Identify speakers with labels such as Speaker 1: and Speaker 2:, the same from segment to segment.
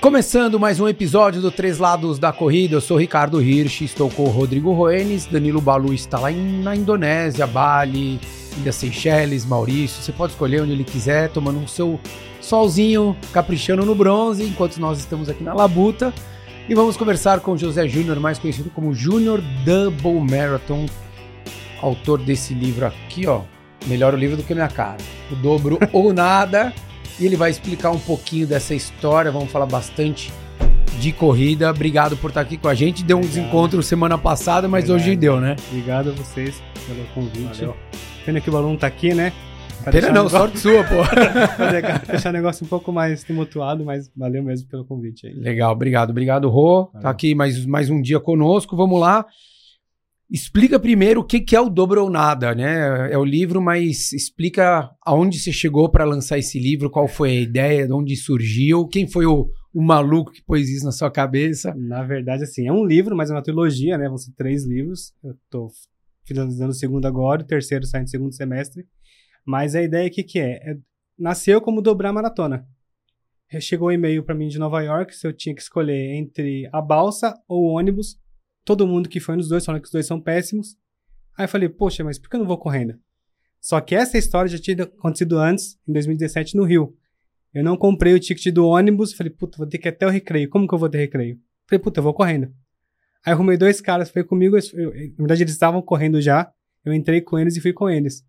Speaker 1: Começando mais um episódio do Três Lados da Corrida, eu sou Ricardo Hirsch, estou com o Rodrigo Roenes, Danilo Balu está lá em, na Indonésia, Bali, Ilha Seychelles, Maurício, você pode escolher onde ele quiser, tomando um seu solzinho, caprichando no bronze, enquanto nós estamos aqui na Labuta. E vamos conversar com José Júnior, mais conhecido como Júnior Double Marathon, autor desse livro aqui, ó. Melhor o livro do que minha cara. O dobro ou nada. E ele vai explicar um pouquinho dessa história. Vamos falar bastante de corrida. Obrigado por estar aqui com a gente. Deu um
Speaker 2: Obrigado.
Speaker 1: desencontro semana passada, mas
Speaker 2: Verdade.
Speaker 1: hoje deu, né?
Speaker 2: Obrigado a vocês pelo convite.
Speaker 1: Valeu.
Speaker 2: Pena que o balão tá aqui, né? Pra
Speaker 1: Pena não,
Speaker 2: negócio-
Speaker 1: sorte sua, pô.
Speaker 2: deixar- o negócio um pouco mais tumultuado, mas valeu mesmo pelo convite aí.
Speaker 1: Legal, obrigado, obrigado, Rô. Tá
Speaker 2: Valeu.
Speaker 1: aqui mais, mais um dia conosco. Vamos lá. Explica primeiro o que, que é o Dobro ou Nada, né? É o livro, mas explica aonde você chegou para lançar esse livro, qual foi a ideia, de onde surgiu, quem foi o, o maluco que pôs isso na sua cabeça.
Speaker 2: Na verdade, assim, é um livro, mas é uma trilogia, né? Vão ser três livros. Eu tô finalizando o segundo agora, o terceiro sai no segundo semestre. Mas a ideia aqui que é, é nasceu como dobrar maratona. Chegou um e-mail para mim de Nova York se eu tinha que escolher entre a balsa ou o ônibus. Todo mundo que foi nos dois falando que os dois são péssimos. Aí eu falei, poxa, mas por que eu não vou correndo? Só que essa história já tinha acontecido antes, em 2017, no Rio. Eu não comprei o ticket do ônibus, falei, puta, vou ter que ir até o recreio. Como que eu vou ter recreio? Falei, puta, eu vou correndo. Aí arrumei dois caras, foi comigo, eu- na verdade eles estavam correndo já, eu entrei com eles e fui com eles.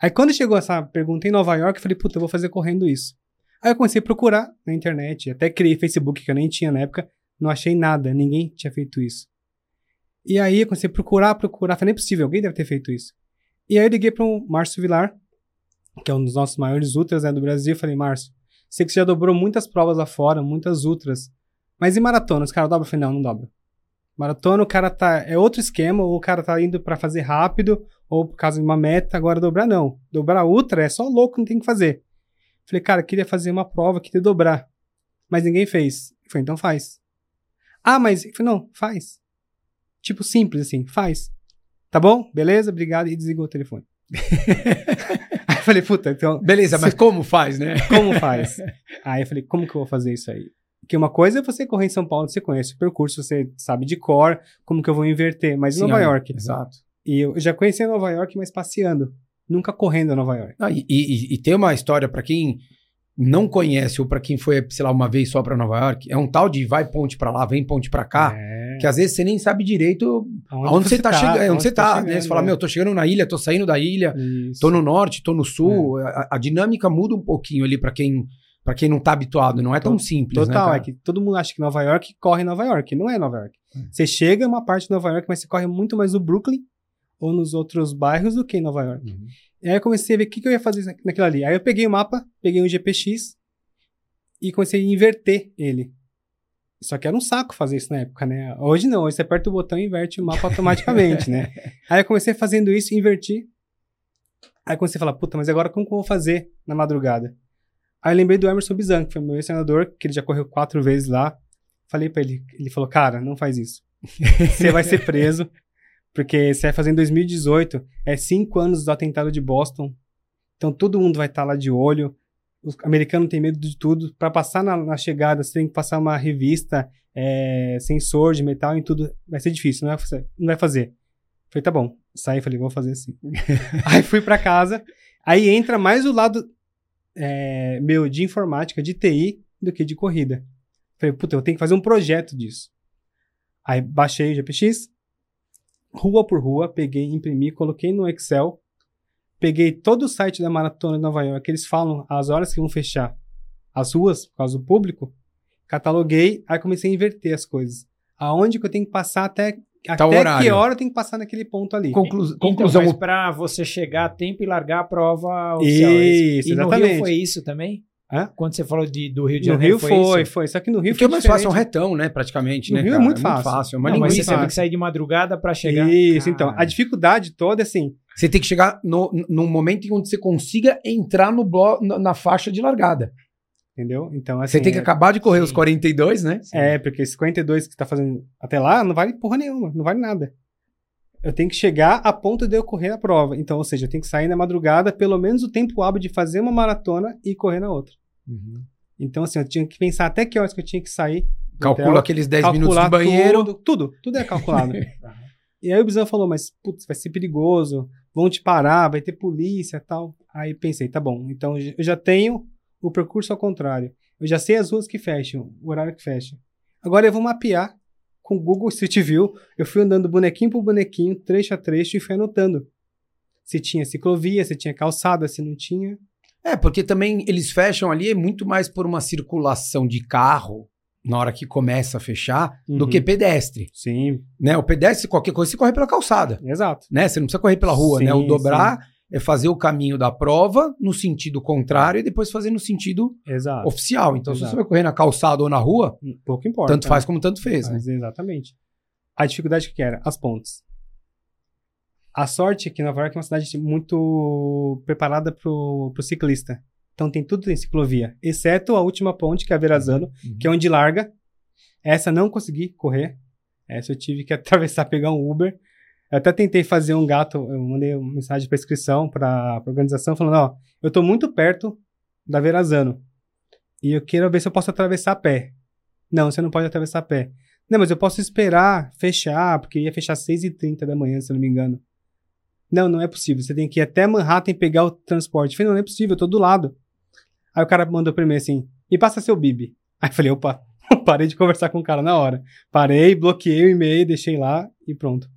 Speaker 2: Aí quando chegou essa pergunta em Nova York, eu falei, puta, eu vou fazer correndo isso. Aí eu comecei a procurar na internet, até criei Facebook, que eu nem tinha na época, não achei nada, ninguém tinha feito isso. E aí eu comecei a procurar, procurar, falei, não é possível, alguém deve ter feito isso. E aí eu liguei para o Márcio Vilar, que é um dos nossos maiores ultras né, do Brasil, falei, Márcio, sei que você já dobrou muitas provas lá fora, muitas ultras, mas e maratona, os caras dobram? Eu falei, não, não dobra. Maratona, o cara tá. É outro esquema, ou o cara tá indo pra fazer rápido, ou por causa de uma meta, agora dobrar não. Dobrar ultra é só louco, não tem que fazer. Falei, cara, queria fazer uma prova, queria dobrar. Mas ninguém fez. Falei, então faz. Ah, mas. Falei, não, faz. Tipo, simples assim, faz. Tá bom? Beleza, obrigado. E desligou o telefone. Aí eu falei, puta, então.
Speaker 1: Beleza, mas como faz, né?
Speaker 2: Como faz? Aí eu falei, como que eu vou fazer isso aí? Porque uma coisa é você correr em São Paulo, você conhece o percurso, você sabe de cor, como que eu vou inverter. Mas em
Speaker 1: Sim,
Speaker 2: Nova
Speaker 1: aí,
Speaker 2: York.
Speaker 1: Exato.
Speaker 2: E eu já conheci Nova York, mas passeando. Nunca correndo a Nova York.
Speaker 1: Ah, e, e- e tem uma história para quem não conhece ou para quem foi, sei lá, uma vez só para Nova York, é um tal de vai ponte para lá, vem ponte para cá,
Speaker 2: É.
Speaker 1: que às vezes você nem sabe direito aonde, você tá, chegando, onde você tá, né? Você fala,
Speaker 2: é.
Speaker 1: meu, tô chegando na ilha, tô saindo da ilha,
Speaker 2: Isso.
Speaker 1: tô no norte, tô no sul,
Speaker 2: É.
Speaker 1: a, a dinâmica muda um pouquinho ali para quem para quem não tá habituado, não é tão simples, né,
Speaker 2: Total,
Speaker 1: cara?
Speaker 2: é que todo mundo acha que Nova York corre Nova York. Não é Nova York.
Speaker 1: É.
Speaker 2: Você chega em uma parte de Nova York, mas você corre muito mais no Brooklyn ou nos outros bairros do que em Nova York.
Speaker 1: Uhum.
Speaker 2: E aí eu comecei a ver o que, que eu ia fazer naquilo ali. Aí eu peguei o mapa, peguei um GPX e comecei a inverter ele. Só que era um saco fazer isso na época, né? Hoje não, hoje você aperta o botão e inverte o mapa automaticamente, né? Aí eu comecei fazendo isso, inverti. Aí comecei a falar, puta, mas agora como que eu vou fazer na madrugada? Aí eu lembrei do Emerson Bizan, que foi meu ex-senador, que ele já correu quatro vezes lá. Falei pra ele, ele falou, cara, não faz isso. Você vai ser preso, porque você vai fazer em 2018, é cinco anos do atentado de Boston. Então todo mundo vai estar lá de olho. Os americanos têm medo de tudo. Pra passar na, na chegada, você tem que passar uma revista, é, sensor de metal em tudo. Vai ser difícil, não vai fazer. Não vai fazer. Falei, tá bom. Saí falei, vou fazer assim. aí fui pra casa. Aí entra mais o lado é, meu de informática, de TI, do que de corrida. Falei, puta, eu tenho que fazer um projeto disso. Aí baixei o GPX, rua por rua, peguei, imprimi, coloquei no Excel, peguei todo o site da Maratona de Nova York, eles falam as horas que vão fechar as ruas, por causa do público, cataloguei, aí comecei a inverter as coisas. Aonde que eu tenho que passar até, até
Speaker 1: horário.
Speaker 2: que hora eu tenho que passar naquele ponto ali.
Speaker 1: Conclu-
Speaker 3: Então,
Speaker 1: conclusão,
Speaker 3: mas pra você chegar a tempo e largar a prova oficial.
Speaker 2: Isso,
Speaker 3: e no
Speaker 2: exatamente.
Speaker 3: Rio foi isso também?
Speaker 2: Hã?
Speaker 3: Quando você falou de, do Rio de
Speaker 2: No
Speaker 3: Janeiro,
Speaker 2: Rio foi,
Speaker 3: isso?
Speaker 2: foi, Só que no Rio
Speaker 1: porque é
Speaker 2: foi
Speaker 1: mais fácil, é um retão, né, praticamente,
Speaker 2: No
Speaker 1: né,
Speaker 2: Rio é
Speaker 1: cara?
Speaker 2: muito fácil.
Speaker 1: fácil, é uma
Speaker 3: Não, mas você teve que sair de madrugada pra chegar.
Speaker 2: Isso, então.
Speaker 3: Cara.
Speaker 2: A dificuldade toda é assim.
Speaker 1: Você tem que chegar no, num momento em onde você consiga entrar no blo na, na faixa de largada.
Speaker 2: Entendeu? Então, assim.
Speaker 1: Você tem que
Speaker 2: é-
Speaker 1: acabar de correr
Speaker 3: sim.
Speaker 1: os 42, né?
Speaker 2: É, porque esse 52 que você tá fazendo até lá não vale porra nenhuma, não vale nada. Eu tenho que chegar a ponto de eu correr a prova. Então, ou seja, eu tenho que sair na madrugada, pelo menos o tempo hábil de fazer uma maratona e correr na outra.
Speaker 3: Uhum.
Speaker 2: Então, assim, eu tinha que pensar até que horas que eu tinha que sair.
Speaker 1: Calcula aqueles 10 minutos de banheiro.
Speaker 2: Tudo, tudo, tudo é calculado. e aí o Bizão falou, mas, putz, vai ser perigoso, vão te parar, vai ter polícia e tal. Aí pensei, tá bom, então eu já tenho o percurso ao contrário. Eu já sei as ruas que fecham, o horário que fecha. Agora eu vou mapear com o Google Street View. Eu fui andando bonequinho por bonequinho, trecho a trecho, e fui anotando. Se tinha ciclovia, se tinha calçada, se não tinha.
Speaker 1: É, porque também eles fecham ali muito mais por uma circulação de carro na hora que começa a fechar do
Speaker 2: Uhum.
Speaker 1: que pedestre.
Speaker 2: Sim,
Speaker 1: Né? O pedestre, qualquer coisa, você corre pela calçada.
Speaker 2: exato.
Speaker 1: Né? Você não precisa correr pela rua,
Speaker 2: Sim,
Speaker 1: né? O dobrar é fazer o caminho da prova no sentido contrário e depois fazer no sentido
Speaker 2: Exato.
Speaker 1: oficial. Então, se
Speaker 2: Exato.
Speaker 1: você vai correr na calçada ou na rua,
Speaker 2: Pouco importa.
Speaker 1: tanto faz como tanto fez, né?
Speaker 2: Mas, exatamente. A dificuldade que era? As pontes. A sorte é que Nova York é uma cidade muito preparada pro, pro ciclista. Então tem tudo em ciclovia, exceto a última ponte, que é a Verazano,
Speaker 1: Uhum.
Speaker 2: que é onde larga. Essa não consegui correr. Essa eu tive que atravessar, pegar um Uber. Eu até tentei fazer um gato, eu mandei uma mensagem para inscrição para a organização falando, ó, eu tô muito perto da Verazano. E eu quero ver se eu posso atravessar a pé. Não, você não pode atravessar a pé. Não, mas eu posso esperar fechar, porque ia fechar às 6h30 da manhã, se eu não me engano. Não, não é possível. Você tem que ir até Manhattan e pegar o transporte. Eu falei, não, não é possível, eu tô do lado. Aí o cara mandou pra mim assim, e passa seu bib. Aí eu falei, opa, parei de conversar com o cara na hora. Parei, bloqueei o e-mail, deixei lá e pronto.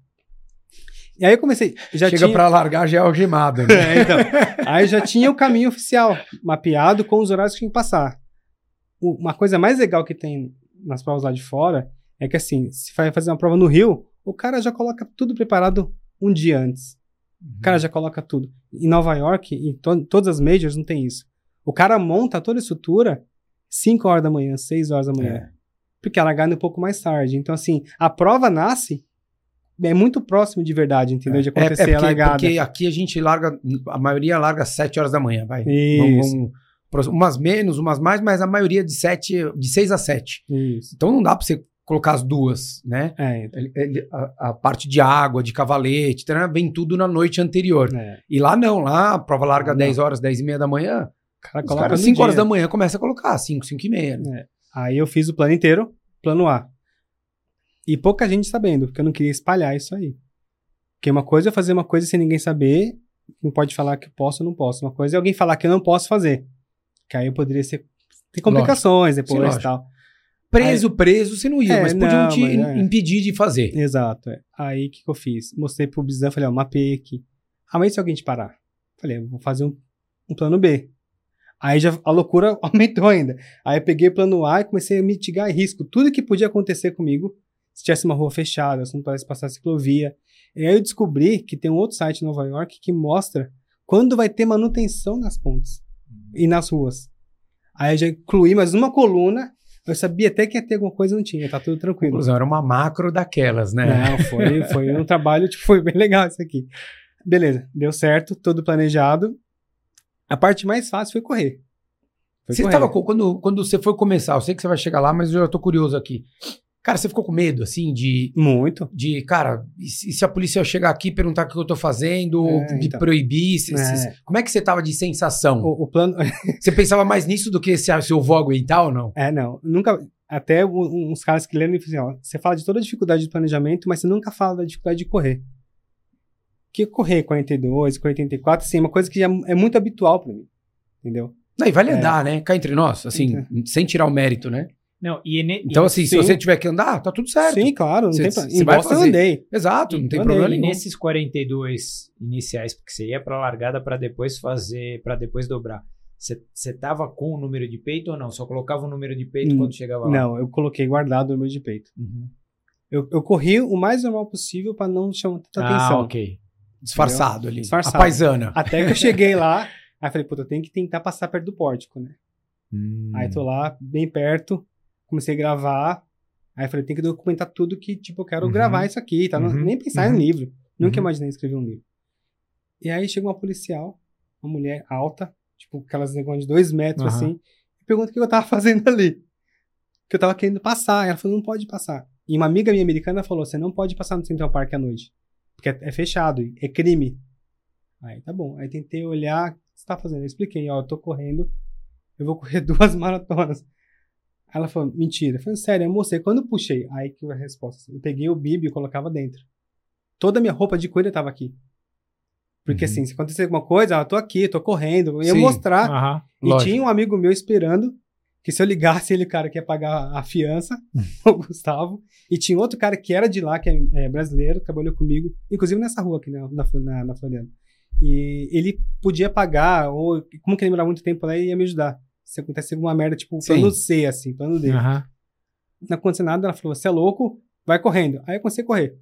Speaker 2: E aí eu comecei, já
Speaker 1: Chega
Speaker 2: tinha...
Speaker 1: pra largar já é algemado, né?
Speaker 2: É, então. Aí já tinha o caminho oficial mapeado com os horários que tinha que passar. O- uma coisa mais legal que tem nas provas lá de fora é que assim, se vai fazer uma prova no Rio, o cara já coloca tudo preparado um dia antes. O cara já coloca tudo. Em Nova York, em to- todas as majors, não tem isso. O cara monta toda a estrutura 5 horas da manhã, 6 horas da manhã.
Speaker 1: É.
Speaker 2: Porque a largada é um pouco mais tarde. Então, assim, a prova nasce é muito próximo de verdade, entendeu? De
Speaker 1: É, é
Speaker 2: acontecer
Speaker 1: porque,
Speaker 2: a largada.
Speaker 1: porque aqui a gente larga, a maioria larga às 7 horas da manhã, vai.
Speaker 2: Isso.
Speaker 1: Vamos- vamos- umas menos, umas mais, mas a maioria de 7, de 6 a 7.
Speaker 2: Isso.
Speaker 1: Então não dá pra você colocar as duas, né?
Speaker 2: É,
Speaker 1: a, a parte de água, de cavalete, vem tudo na noite anterior.
Speaker 2: é.
Speaker 1: E lá não, lá a prova larga
Speaker 2: Não.
Speaker 1: 10 horas, 10 e meia da manhã.
Speaker 2: O cara coloca
Speaker 1: caras
Speaker 2: no
Speaker 1: 5 horas da manhã começa a colocar, 5, 5 e meia. né?
Speaker 2: Aí eu fiz o plano inteiro, plano A. E pouca gente sabendo, porque eu não queria espalhar isso aí. Porque uma coisa é fazer uma coisa sem ninguém saber, não pode falar que posso ou não posso. Uma coisa é alguém falar que eu não posso fazer. Que aí eu poderia ser. Tem complicações depois
Speaker 1: Sim,
Speaker 2: e
Speaker 1: lógico.
Speaker 2: tal.
Speaker 1: Preso, preso, você não ia,
Speaker 2: É,
Speaker 1: mas podiam
Speaker 2: não,
Speaker 1: te
Speaker 2: mas é.
Speaker 1: impedir de fazer.
Speaker 2: Exato. é. Aí o que, que eu fiz? Mostrei pro Bizan, falei, ó, mapeei aqui. Ah, mas e se alguém te parar? Falei, vou fazer um, um plano B. Aí já a loucura aumentou ainda. Aí eu peguei o plano A e comecei a mitigar risco. Tudo que podia acontecer comigo, se tivesse uma rua fechada, se não pudesse passar ciclovia. E aí eu descobri que tem um outro site em Nova York que mostra quando vai ter manutenção nas pontes e nas ruas. Aí eu já incluí mais uma coluna. Eu sabia até que ia ter alguma coisa, não tinha, tá tudo tranquilo.
Speaker 1: Conclusão, era uma macro daquelas, né?
Speaker 2: Não, foi, foi um trabalho, tipo, foi bem legal isso aqui. Beleza, deu certo, tudo planejado. A parte mais fácil foi correr. Foi
Speaker 1: Você
Speaker 2: correr.
Speaker 1: tava com- quando, quando você foi começar, eu sei que você vai chegar lá, mas eu já tô curioso aqui. Cara, você ficou com medo, assim, de,
Speaker 2: Muito.
Speaker 1: de cara, e se, se a polícia chegar aqui e perguntar o que eu tô fazendo,
Speaker 2: É,
Speaker 1: de
Speaker 2: então.
Speaker 1: proibir? se- se-
Speaker 2: É.
Speaker 1: como é que você tava de sensação?
Speaker 2: O, o plano.
Speaker 1: Você pensava mais nisso do que se, se eu vou aguentar ou não?
Speaker 2: É, não. Nunca. Até um- uns caras que leram e falam assim: ó, você fala de toda a dificuldade de planejamento, mas você nunca fala da dificuldade de correr. Que correr 42, 44, assim, é uma coisa que já é muito habitual pra mim. Entendeu?
Speaker 1: Não, e vale
Speaker 2: É.
Speaker 1: andar, né? Cá entre nós, assim, sem tirar o mérito, né?
Speaker 3: Não, e, ne-
Speaker 1: Então,
Speaker 3: e-
Speaker 1: assim, se
Speaker 2: sim.
Speaker 1: você tiver que andar, tá tudo certo.
Speaker 2: Sim, claro, não
Speaker 1: Cê-
Speaker 2: tem problema. Em
Speaker 1: vai
Speaker 2: Boston andei.
Speaker 1: Exato, não tem
Speaker 2: Então,
Speaker 1: problema
Speaker 2: ele
Speaker 3: E
Speaker 1: nenhum.
Speaker 3: nesses 42 iniciais, porque você ia pra largada pra depois fazer, para depois dobrar. Você você tava com o número de peito ou não? Só colocava o número de peito
Speaker 2: Hum,
Speaker 3: quando chegava lá?
Speaker 2: Não, eu coloquei guardado o número de peito.
Speaker 3: Uhum.
Speaker 2: Eu, eu corri o mais normal possível pra não chamar tanta
Speaker 3: Ah,
Speaker 2: atenção.
Speaker 3: ok.
Speaker 1: Disfarçado ali.
Speaker 2: Disfarçado.
Speaker 1: A paisana.
Speaker 2: Até que eu cheguei lá, aí falei, puta, eu tenho que tentar passar perto do pórtico, né?
Speaker 1: Hum.
Speaker 2: Aí tô lá, bem perto, comecei a gravar. Aí falei, tem que documentar tudo que, tipo, eu quero
Speaker 1: Uhum.
Speaker 2: gravar isso aqui, tá?
Speaker 1: Uhum.
Speaker 2: Nem pensar
Speaker 1: Uhum.
Speaker 2: em livro. Nunca
Speaker 1: Uhum.
Speaker 2: imaginei escrever um livro. E aí chega uma policial, uma mulher alta, tipo, aquelas negócios de dois metros, assim, e pergunta o que eu tava fazendo ali. Que eu tava querendo passar. Ela falou, não pode passar. E uma amiga minha americana falou, você não pode passar no Central Park à noite. Porque é, é fechado, é crime. Aí, tá bom. Aí tentei olhar, o que você tá fazendo? Eu expliquei, ó, eu tô correndo eu vou correr duas maratonas. Ela falou, mentira. Eu falei, sério, eu mostrei. Quando eu puxei, aí que a resposta. Eu peguei o bib e colocava dentro. Toda a minha roupa de corrida tava aqui. Porque
Speaker 1: Uhum.
Speaker 2: assim, se acontecer alguma coisa, ah, eu tô aqui, tô correndo. Eu ia
Speaker 1: Sim.
Speaker 2: mostrar.
Speaker 3: Aham.
Speaker 2: E
Speaker 1: Lógico.
Speaker 2: tinha um amigo meu esperando que se eu ligasse ele, cara, que ia pagar a fiança, o Gustavo. E tinha outro cara que era de lá, que é, é brasileiro, trabalhou comigo, inclusive nessa rua aqui, né, na, na, na Floriana. E ele podia pagar, ou como que ele demorava muito tempo lá, ele ia me ajudar. Se acontece alguma merda, tipo,
Speaker 1: Sim.
Speaker 2: plano C, assim, plano D.
Speaker 3: Aham.
Speaker 2: Não aconteceu nada, ela falou, você é louco, vai correndo. Aí eu comecei a correr.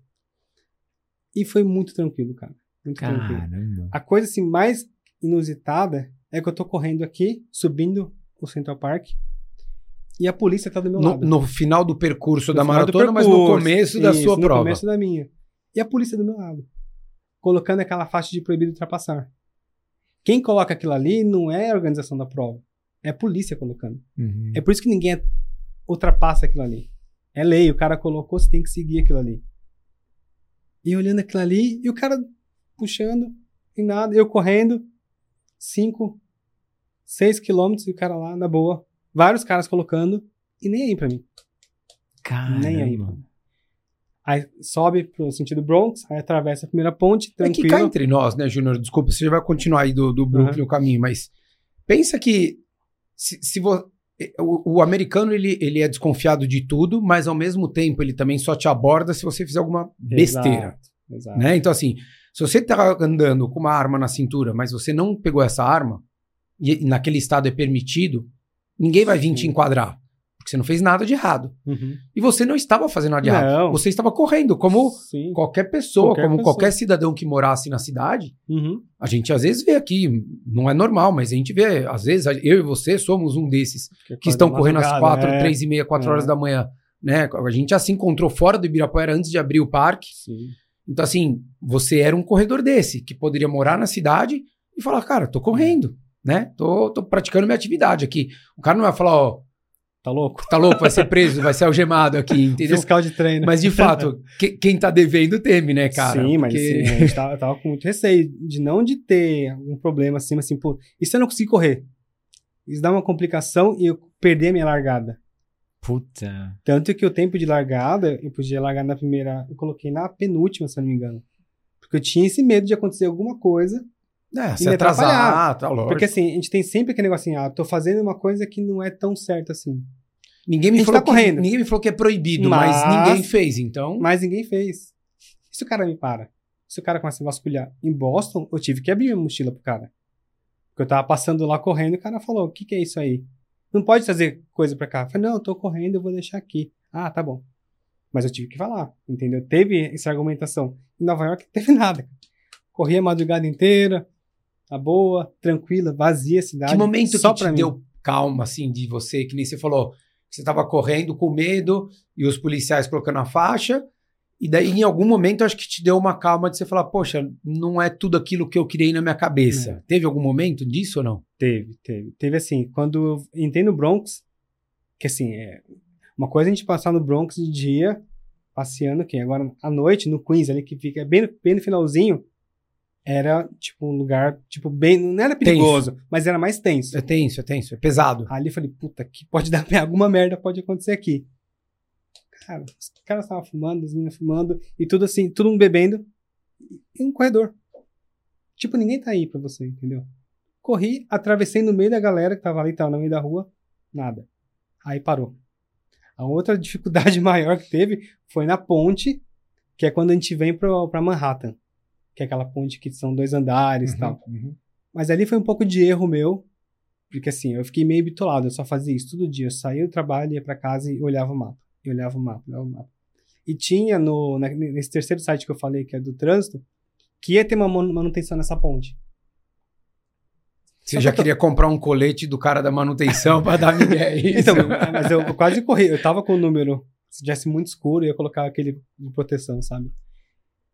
Speaker 2: E foi muito tranquilo, cara. Muito tranquilo.
Speaker 3: Caramba.
Speaker 2: A coisa assim mais inusitada é que eu tô correndo aqui, subindo o Central Park, e a polícia tá do meu
Speaker 1: No,
Speaker 2: lado.
Speaker 1: no final do percurso
Speaker 2: No
Speaker 1: da maratona, mas no
Speaker 2: percurso.
Speaker 1: começo da
Speaker 2: Isso,
Speaker 1: sua
Speaker 2: no
Speaker 1: prova.
Speaker 2: começo da minha. E a polícia do meu lado. Colocando aquela faixa de proibido ultrapassar. Quem coloca aquilo ali não é a organização da prova. É a polícia colocando.
Speaker 3: Uhum.
Speaker 2: É por isso que ninguém ultrapassa aquilo ali. É lei, o cara colocou, você tem que seguir aquilo ali. E olhando aquilo ali, e o cara puxando, e nada, eu correndo, 5, 6 quilômetros, e o cara lá, na boa. Vários caras colocando, e nem aí pra mim. Nem aí.
Speaker 3: Caramba.
Speaker 2: Mano. Aí sobe pro sentido Bronx, aí atravessa a primeira ponte,
Speaker 1: É que
Speaker 2: tranquilo.
Speaker 1: cá entre nós, né, Júnior? Desculpa, você já vai continuar aí do, do Brooklyn o caminho, mas pensa que se, se vo- o, o americano ele, ele é desconfiado de tudo, mas ao mesmo tempo ele também só te aborda se você fizer alguma besteira.
Speaker 2: Exato, exato.
Speaker 1: né? Então, assim, se você tá andando com uma arma na cintura, mas você não pegou essa arma, e naquele estado é permitido, ninguém vai vir te enquadrar. Você não fez nada de errado.
Speaker 2: Uhum.
Speaker 1: E você não estava fazendo nada de errado.
Speaker 2: Não.
Speaker 1: Você estava correndo, como
Speaker 2: Sim.
Speaker 1: qualquer pessoa,
Speaker 2: Qualquer
Speaker 1: como
Speaker 2: pessoa.
Speaker 1: qualquer cidadão que morasse na cidade.
Speaker 2: Uhum.
Speaker 1: A gente às vezes vê aqui, não é normal, mas a gente vê, às vezes, eu e você somos um desses que estão correndo às quatro,
Speaker 2: é.
Speaker 1: três e meia, quatro
Speaker 2: É.
Speaker 1: horas da manhã. Né? A gente já se encontrou fora do Ibirapuera antes de abrir o parque.
Speaker 2: Sim.
Speaker 1: Então, assim, você era um corredor desse, que poderia morar na cidade e falar, cara, tô correndo, né? Tô, tô praticando minha atividade aqui. O cara não vai falar, ó,
Speaker 2: Tá louco?
Speaker 1: tá louco, vai ser preso, vai ser algemado aqui, entendeu?
Speaker 2: Fiscal de treino.
Speaker 1: Mas, de fato, que- quem tá devendo teme, né, cara?
Speaker 2: Sim, mas
Speaker 1: Porque-
Speaker 2: assim, a gente tava, tava com muito receio de não de ter algum problema assim, mas assim, pô, e se eu não conseguir correr? Isso dá uma complicação e eu perder a minha largada.
Speaker 3: Puta.
Speaker 2: Tanto que o tempo de largada, eu podia largar na primeira, eu coloquei na penúltima, se eu não me engano. Porque eu tinha esse medo de acontecer alguma coisa.
Speaker 1: É, se
Speaker 2: me
Speaker 1: atrasar, tá lógico.
Speaker 2: Porque assim, a gente tem sempre aquele negócio assim, ah, tô fazendo uma coisa que não é tão certa assim.
Speaker 1: ninguém me falou
Speaker 2: tá
Speaker 1: que,
Speaker 2: correndo.
Speaker 1: ninguém me falou que é proibido, mas,
Speaker 2: Mas-
Speaker 1: ninguém fez, então.
Speaker 2: Mas ninguém fez. E se o cara me para? Se o cara começa a vasculhar em Boston, eu tive que abrir minha mochila pro cara. Porque eu tava passando lá correndo e o cara falou: o que, que é isso aí? Não pode trazer coisa pra cá. Eu falei, não, eu tô correndo, eu vou deixar aqui. Ah, tá bom. Mas eu tive que falar, entendeu? Teve essa argumentação. Em Nova York não teve nada. Corri a madrugada inteira, tá boa, tranquila, vazia a cidade.
Speaker 1: Que momento
Speaker 2: só
Speaker 1: que te
Speaker 2: mim.
Speaker 1: deu calma, assim, de você, que nem você falou, que você tava correndo com medo e os policiais colocando a faixa, e daí em algum momento acho que te deu uma calma de você falar, poxa, não é tudo aquilo que eu criei na minha cabeça.
Speaker 2: É.
Speaker 1: Teve algum momento disso ou não?
Speaker 2: Teve, teve. Teve assim, quando eu entrei no Bronx, que assim, é uma coisa a gente passar no Bronx de dia, passeando, que agora à noite, no Queens, ali que fica bem, bem no finalzinho, era tipo um lugar, tipo, bem, não era perigoso, mas era mais tenso.
Speaker 1: É tenso, é tenso, é pesado.
Speaker 2: Ali eu falei, puta, que pode dar alguma merda, pode acontecer aqui. Cara, os caras estavam fumando, as meninas fumando, e tudo assim, todo mundo bebendo, e um corredor. Tipo, ninguém tá aí pra você, entendeu? Corri, atravessei no meio da galera que tava ali, tava no meio da rua, nada. Aí parou. A outra dificuldade maior que teve foi na ponte, que é quando a gente vem pro, pra Manhattan. Que é aquela ponte que são dois andares e tal.
Speaker 1: Uhum.
Speaker 2: Mas ali foi um pouco de erro meu, porque assim, eu fiquei meio bitolado, eu só fazia isso todo dia. Eu saía do trabalho, ia pra casa e olhava o mapa. E olhava o mapa, olhava o mapa. E tinha no, na- nesse terceiro site que eu falei, que é do trânsito, que ia ter uma manu- manutenção nessa ponte.
Speaker 1: Você já queria comprar um colete do cara da manutenção pra dar migué, é?
Speaker 2: Então, mas eu, eu quase corri, eu tava com o número, se tivesse muito escuro, eu ia colocar aquele de proteção, sabe?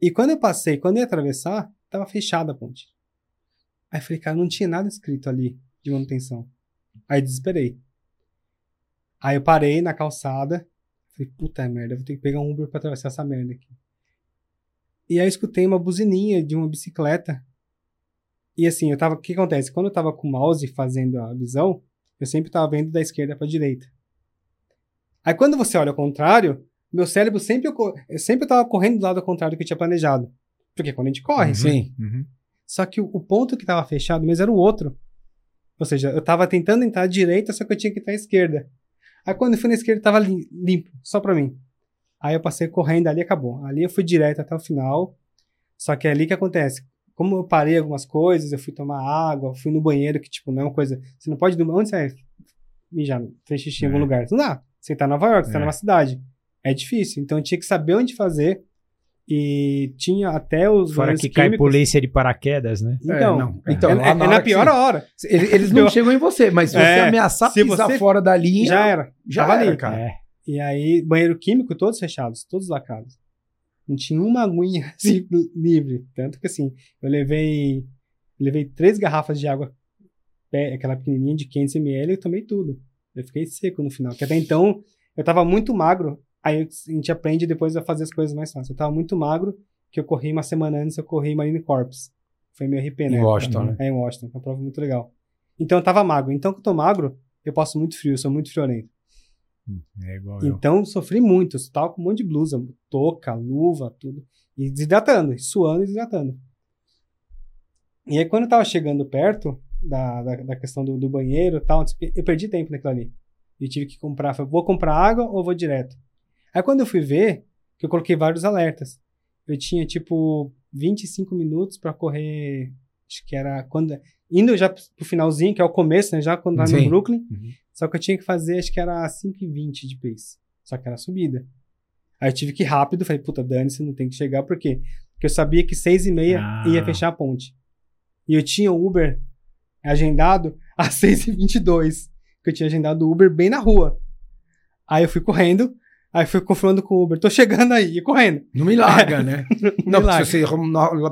Speaker 2: E quando eu passei, quando eu ia atravessar, tava fechada a ponte. Aí falei, cara, não tinha nada escrito ali de manutenção. Aí desesperei. Aí eu parei na calçada, falei, puta merda, vou ter que pegar um Uber pra atravessar essa merda aqui. E aí eu escutei uma buzininha de uma bicicleta. E assim, eu tava, o que acontece? Quando eu tava com o mouse fazendo a visão, Eu sempre tava vendo da esquerda pra direita. Aí quando você olha ao contrário, meu cérebro sempre, sempre tava correndo do lado contrário do que eu tinha planejado. Porque quando a gente corre.
Speaker 1: Sim.
Speaker 3: Uhum.
Speaker 2: Só que o, o ponto que tava fechado mesmo era o outro. Ou seja, eu tava tentando entrar à direita, só que eu tinha que entrar à esquerda. Aí quando eu fui na esquerda, tava lim- limpo, só pra mim. Aí eu passei correndo ali e acabou. Ali eu fui direto até o final. Só que é ali que acontece. Como eu parei algumas coisas, eu fui tomar água, fui no banheiro, que tipo, não é uma coisa. Você não pode. Onde você vai mijar? Fez xixi em algum
Speaker 3: É.
Speaker 2: lugar? Não dá. Você tá em Nova York, você tá
Speaker 3: É.
Speaker 2: numa cidade. É difícil. Então eu tinha que saber onde fazer. E tinha até os.
Speaker 3: Fora que cai
Speaker 2: químicos.
Speaker 3: polícia de paraquedas, né?
Speaker 2: Então,
Speaker 1: É, não.
Speaker 2: é,
Speaker 1: Então,
Speaker 2: é-
Speaker 1: lá
Speaker 2: é
Speaker 1: na hora
Speaker 2: pior
Speaker 1: você-
Speaker 2: hora.
Speaker 1: Eles, eles não chegam em você, mas se você
Speaker 2: É,
Speaker 1: ameaçar
Speaker 2: se
Speaker 1: pisar
Speaker 2: você-
Speaker 1: fora da linha,
Speaker 2: Já era.
Speaker 1: já
Speaker 2: Tava
Speaker 1: era,
Speaker 2: ali.
Speaker 1: cara.
Speaker 3: É.
Speaker 2: E aí, banheiro químico, todos fechados, todos lacrados. Não tinha uma aguinha assim, livre. Tanto que assim, eu levei. Levei três garrafas de água, aquela pequenininha de 500ml, e eu tomei tudo. Eu fiquei seco no final. Porque até então, eu tava muito magro. Aí a gente aprende depois a fazer as coisas mais fáceis. Eu tava muito magro, que eu corri uma semana antes, eu corri Marine Corps. Foi meu RP, né?
Speaker 1: Em Washington, né?
Speaker 2: É, em Washington. Uma prova muito legal. Então eu tava magro. Então que eu tô magro, eu passo muito frio, eu sou muito friorento.
Speaker 3: É igual eu.
Speaker 2: Então, sofri muito. Eu tava com um monte de blusa, touca, luva, tudo. E desidratando, suando e desidratando. E aí, quando eu tava chegando perto da, da, da questão do, do banheiro e tal, eu perdi tempo naquilo ali. E tive que comprar. Falei, vou comprar água ou vou direto? Aí, quando eu fui ver, que eu coloquei vários alertas. Eu tinha, tipo, 25 minutos pra correr. Acho que era quando. Indo já pro finalzinho, que é o começo, né? Já quando
Speaker 1: Sim.
Speaker 2: no Brooklyn.
Speaker 3: Uhum.
Speaker 2: Só que eu tinha que fazer, acho que era 5,20 de pace. Só que era subida. Aí eu tive que ir rápido, falei, puta, dane-se, não tem que chegar, por quê? Porque eu sabia que 6 e meia
Speaker 3: Ah.
Speaker 2: ia fechar a ponte. E eu tinha o Uber agendado às 6 e 22 que eu tinha agendado o Uber bem na rua. Aí eu fui correndo, aí fui confirmando com o Uber, tô chegando aí, e correndo.
Speaker 1: Não me larga, né? Não,
Speaker 2: larga.
Speaker 1: se você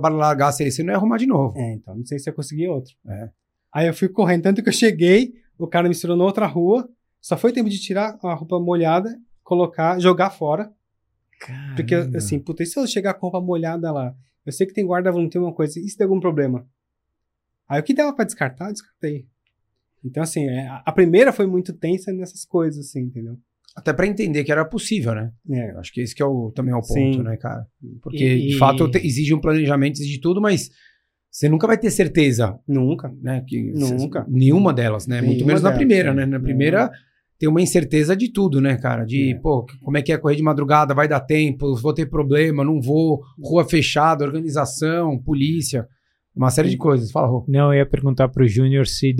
Speaker 1: largasse ele, você não ia arrumar de novo.
Speaker 2: É, então, não sei se eu consegui outro.
Speaker 1: É.
Speaker 2: Aí eu fui correndo, tanto que eu cheguei, o cara me misturou na outra rua, só foi tempo de tirar a roupa molhada, colocar, jogar fora, porque
Speaker 3: Caramba.
Speaker 2: assim, puta, e se eu chegar com a roupa molhada lá? Eu sei que tem guarda tem uma coisa, e se der algum problema? Aí o que dava pra descartar, eu descartei. Então, assim, é, a- a primeira foi muito tensa nessas coisas, assim, entendeu?
Speaker 1: Até pra entender que era possível, né?
Speaker 2: É,
Speaker 1: acho que esse que é o, também é o ponto,
Speaker 2: Sim.
Speaker 1: né, cara? Porque,
Speaker 3: E-
Speaker 1: de fato, te- exige um planejamento, exige tudo, mas você nunca vai ter certeza,
Speaker 2: nunca.
Speaker 1: né? Que,
Speaker 2: Nunca.
Speaker 1: Nenhuma delas, né? Muito
Speaker 2: Nenhuma
Speaker 1: menos na
Speaker 2: delas,
Speaker 1: primeira,
Speaker 2: né?
Speaker 1: né? Na primeira tem uma incerteza de tudo, né, cara? De,
Speaker 2: É.
Speaker 1: pô, como é que é correr de madrugada? Vai dar tempo? Vou ter problema? Não vou? Rua fechada, organização, polícia, uma série de coisas. Fala, Rô.
Speaker 3: Não, eu ia perguntar pro Júnior se